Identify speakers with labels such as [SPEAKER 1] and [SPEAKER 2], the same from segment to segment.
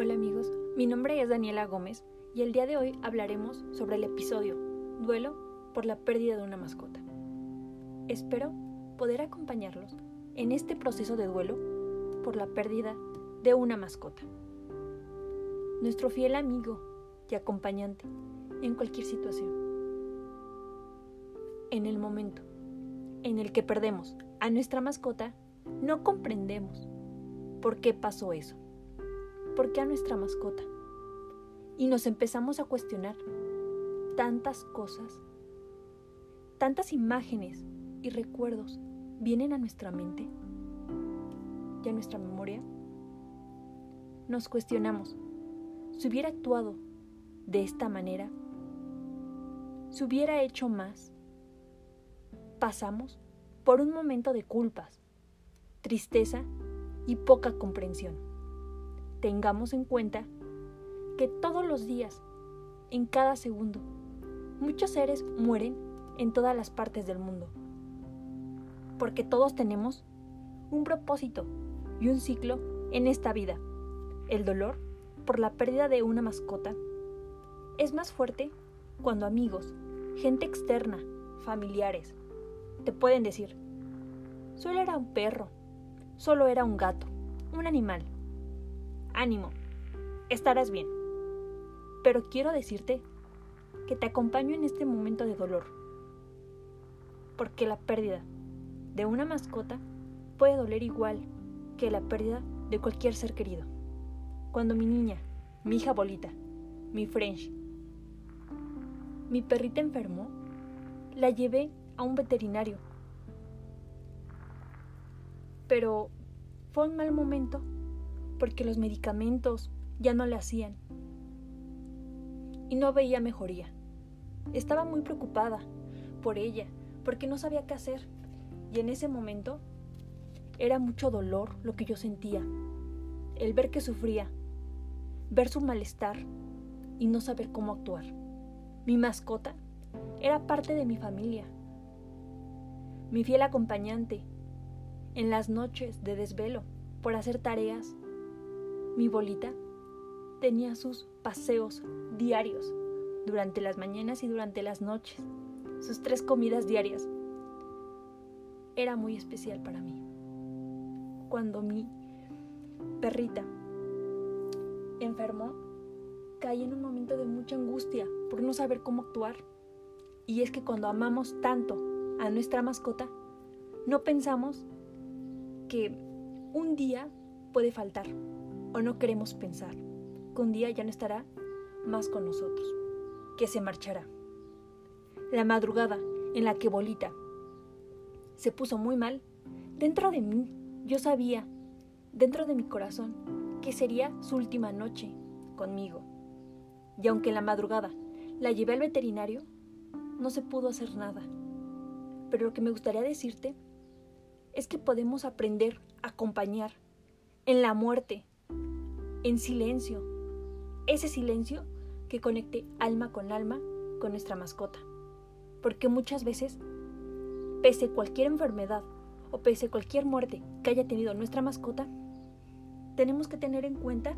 [SPEAKER 1] Hola amigos, mi nombre es Daniela Gómez y el día de hoy hablaremos sobre el episodio Duelo por la pérdida de una mascota. Espero poder acompañarlos en este proceso de duelo por la pérdida de una mascota. Nuestro fiel amigo y acompañante en cualquier situación. En el momento en el que perdemos a nuestra mascota, no comprendemos por qué pasó eso ¿por qué a nuestra mascota? Y nos empezamos a cuestionar tantas cosas, tantas imágenes y recuerdos vienen a nuestra mente y a nuestra memoria. Nos cuestionamos, si hubiera actuado de esta manera, si hubiera hecho más, pasamos por un momento de culpas, tristeza y poca comprensión tengamos en cuenta que todos los días, en cada segundo, muchos seres mueren en todas las partes del mundo. Porque todos tenemos un propósito y un ciclo en esta vida. El dolor por la pérdida de una mascota es más fuerte cuando amigos, gente externa, familiares, te pueden decir, solo era un perro, solo era un gato, un animal ánimo, estarás bien. Pero quiero decirte que te acompaño en este momento de dolor, porque la pérdida de una mascota puede doler igual que la pérdida de cualquier ser querido. Cuando mi niña, mi hija Bolita, mi French, mi perrita enfermó, la llevé a un veterinario. Pero fue un mal momento porque los medicamentos ya no le hacían. Y no veía mejoría. Estaba muy preocupada por ella, porque no sabía qué hacer. Y en ese momento era mucho dolor lo que yo sentía. El ver que sufría, ver su malestar y no saber cómo actuar. Mi mascota era parte de mi familia, mi fiel acompañante en las noches de desvelo por hacer tareas mi bolita tenía sus paseos diarios durante las mañanas y durante las noches, sus tres comidas diarias. Era muy especial para mí. Cuando mi perrita enfermó, caí en un momento de mucha angustia por no saber cómo actuar. Y es que cuando amamos tanto a nuestra mascota, no pensamos que un día puede faltar o no queremos pensar que un día ya no estará más con nosotros, que se marchará. La madrugada en la que Bolita se puso muy mal, dentro de mí yo sabía, dentro de mi corazón, que sería su última noche conmigo. Y aunque en la madrugada la llevé al veterinario, no se pudo hacer nada. Pero lo que me gustaría decirte es que podemos aprender a acompañar en la muerte en silencio. Ese silencio que conecte alma con alma con nuestra mascota. Porque muchas veces, pese cualquier enfermedad o pese cualquier muerte que haya tenido nuestra mascota, tenemos que tener en cuenta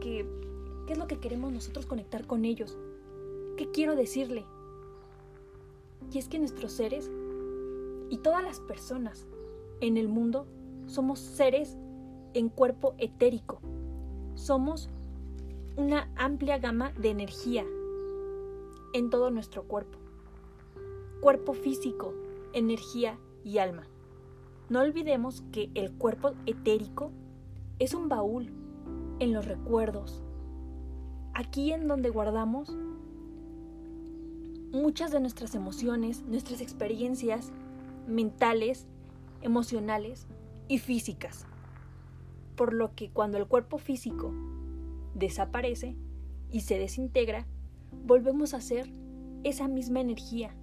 [SPEAKER 1] que qué es lo que queremos nosotros conectar con ellos. ¿Qué quiero decirle? Y es que nuestros seres y todas las personas en el mundo somos seres en cuerpo etérico. Somos una amplia gama de energía en todo nuestro cuerpo. Cuerpo físico, energía y alma. No olvidemos que el cuerpo etérico es un baúl en los recuerdos. Aquí en donde guardamos muchas de nuestras emociones, nuestras experiencias mentales, emocionales y físicas por lo que cuando el cuerpo físico desaparece y se desintegra, volvemos a ser esa misma energía,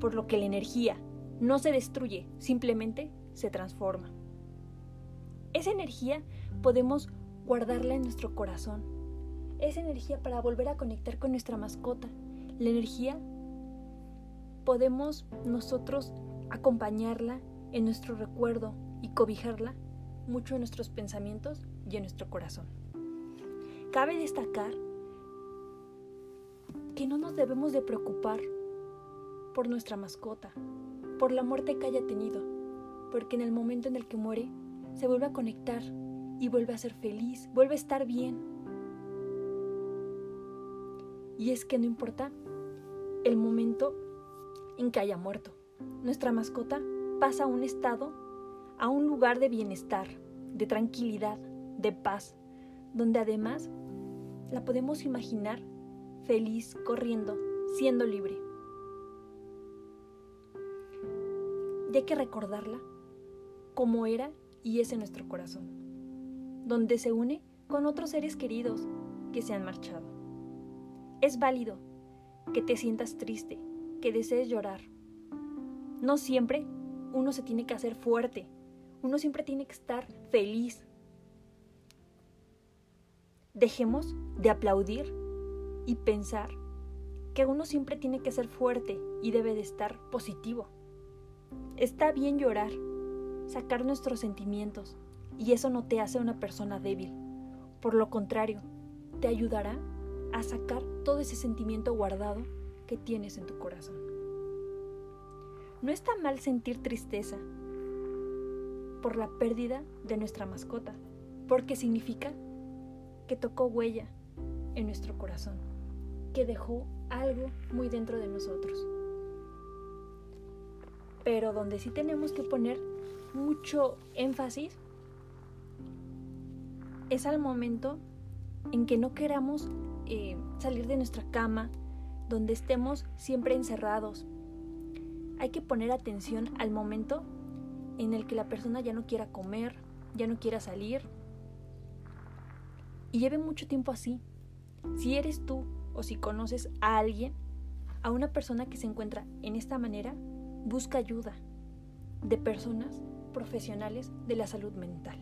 [SPEAKER 1] por lo que la energía no se destruye, simplemente se transforma. Esa energía podemos guardarla en nuestro corazón. Esa energía para volver a conectar con nuestra mascota. La energía podemos nosotros acompañarla en nuestro recuerdo y cobijarla mucho en nuestros pensamientos y en nuestro corazón. cabe destacar que no nos debemos de preocupar por nuestra mascota, por la muerte que haya tenido, porque en el momento en el que muere se vuelve a conectar y vuelve a ser feliz, vuelve a estar bien. Y es que no importa el momento en que haya muerto, nuestra mascota pasa a un estado, a un lugar de bienestar, de tranquilidad, de paz, donde además la podemos imaginar feliz, corriendo, siendo libre. Y hay que recordarla como era y es en nuestro corazón, donde se une con otros seres queridos que se han marchado. Es válido que te sientas triste, que desees llorar. No siempre uno se tiene que hacer fuerte, uno siempre tiene que estar feliz. Dejemos de aplaudir y pensar que uno siempre tiene que ser fuerte y debe de estar positivo. Está bien llorar, sacar nuestros sentimientos, y eso no te hace una persona débil. Por lo contrario, te ayudará a sacar todo ese sentimiento guardado que tienes en tu corazón. No está mal sentir tristeza por la pérdida de nuestra mascota, porque significa que tocó huella en nuestro corazón que dejó algo muy dentro de nosotros. Pero donde sí tenemos que poner mucho énfasis es al momento en que no queramos eh, salir de nuestra cama, donde estemos siempre encerrados. Hay que poner atención al momento en el que la persona ya no quiera comer, ya no quiera salir. Y lleve mucho tiempo así. Si eres tú o si conoces a alguien, a una persona que se encuentra en esta manera, busca ayuda de personas profesionales de la salud mental.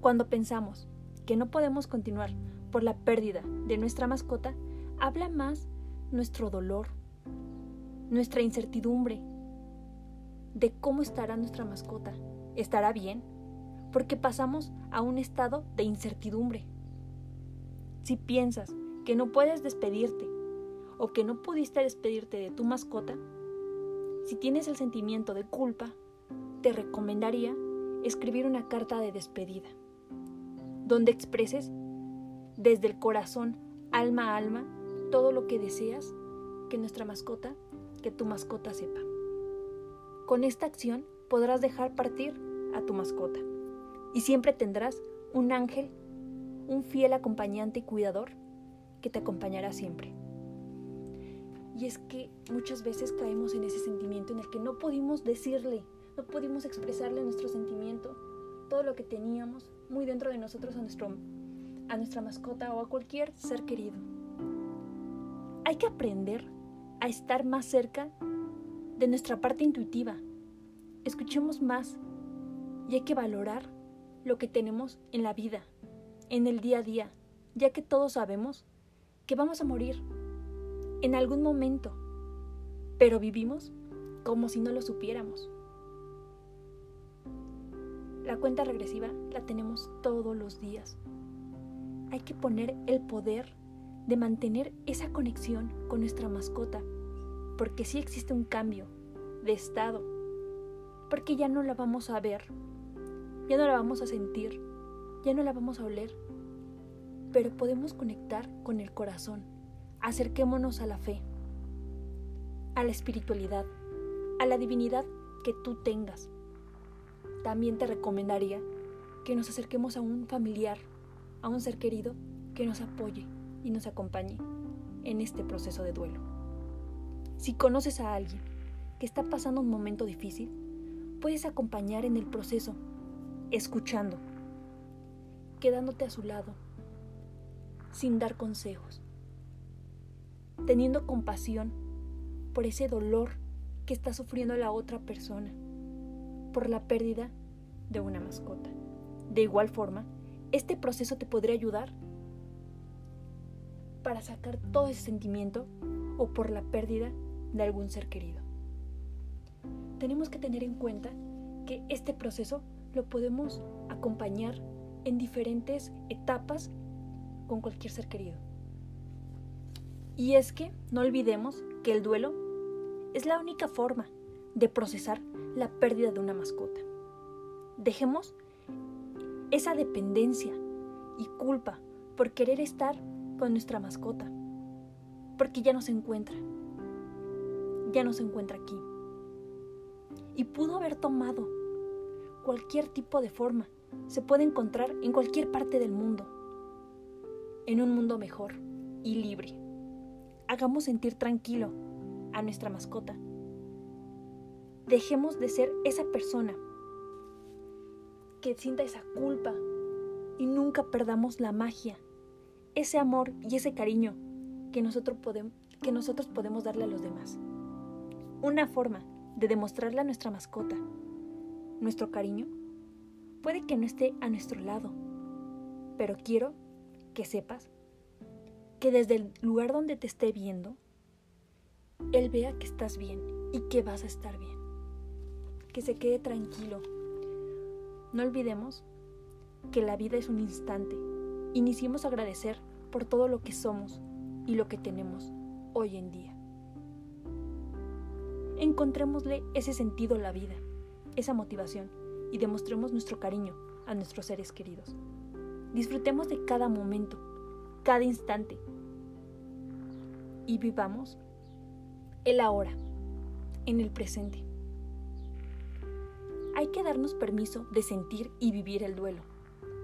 [SPEAKER 1] Cuando pensamos que no podemos continuar por la pérdida de nuestra mascota, habla más nuestro dolor, nuestra incertidumbre de cómo estará nuestra mascota. ¿Estará bien? Porque pasamos a un estado de incertidumbre. Si piensas que no puedes despedirte o que no pudiste despedirte de tu mascota, si tienes el sentimiento de culpa, te recomendaría escribir una carta de despedida, donde expreses desde el corazón, alma a alma, todo lo que deseas que nuestra mascota, que tu mascota sepa. Con esta acción podrás dejar partir a tu mascota y siempre tendrás un ángel, un fiel acompañante y cuidador que te acompañará siempre. Y es que muchas veces caemos en ese sentimiento en el que no pudimos decirle, no pudimos expresarle nuestro sentimiento, todo lo que teníamos muy dentro de nosotros a, nuestro, a nuestra mascota o a cualquier ser querido. Hay que aprender a estar más cerca de nuestra parte intuitiva. Escuchemos más y hay que valorar lo que tenemos en la vida, en el día a día, ya que todos sabemos que vamos a morir en algún momento, pero vivimos como si no lo supiéramos. La cuenta regresiva la tenemos todos los días. Hay que poner el poder de mantener esa conexión con nuestra mascota, porque si existe un cambio de estado, porque ya no la vamos a ver, ya no la vamos a sentir, ya no la vamos a oler, pero podemos conectar con el corazón. Acerquémonos a la fe, a la espiritualidad, a la divinidad que tú tengas. También te recomendaría que nos acerquemos a un familiar, a un ser querido que nos apoye y nos acompañe en este proceso de duelo. Si conoces a alguien que está pasando un momento difícil, puedes acompañar en el proceso, escuchando, quedándote a su lado, sin dar consejos, teniendo compasión por ese dolor que está sufriendo la otra persona, por la pérdida de una mascota. De igual forma, este proceso te podría ayudar para sacar todo ese sentimiento o por la pérdida de algún ser querido. Tenemos que tener en cuenta que este proceso lo podemos acompañar en diferentes etapas con cualquier ser querido. Y es que no olvidemos que el duelo es la única forma de procesar la pérdida de una mascota. Dejemos esa dependencia y culpa por querer estar con nuestra mascota, porque ya no se encuentra, ya no se encuentra aquí. Y pudo haber tomado cualquier tipo de forma, se puede encontrar en cualquier parte del mundo, en un mundo mejor y libre. Hagamos sentir tranquilo a nuestra mascota. Dejemos de ser esa persona que sienta esa culpa y nunca perdamos la magia, ese amor y ese cariño que nosotros, podemos, que nosotros podemos darle a los demás. Una forma de demostrarle a nuestra mascota nuestro cariño puede que no esté a nuestro lado, pero quiero que sepas que desde el lugar donde te esté viendo, Él vea que estás bien y que vas a estar bien. Que se quede tranquilo no olvidemos que la vida es un instante. Iniciemos a agradecer por todo lo que somos y lo que tenemos hoy en día. Encontrémosle ese sentido a la vida, esa motivación y demostremos nuestro cariño a nuestros seres queridos. Disfrutemos de cada momento, cada instante y vivamos el ahora, en el presente hay que darnos permiso de sentir y vivir el duelo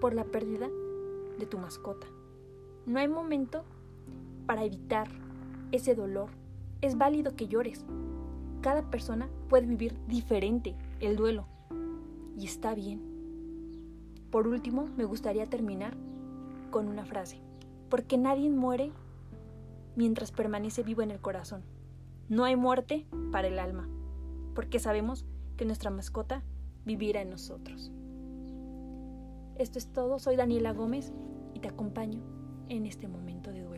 [SPEAKER 1] por la pérdida de tu mascota. No hay momento para evitar ese dolor. Es válido que llores. Cada persona puede vivir diferente el duelo y está bien. Por último, me gustaría terminar con una frase, porque nadie muere mientras permanece vivo en el corazón. No hay muerte para el alma, porque sabemos que nuestra mascota vivirá en nosotros. Esto es todo, soy Daniela Gómez y te acompaño en este momento de.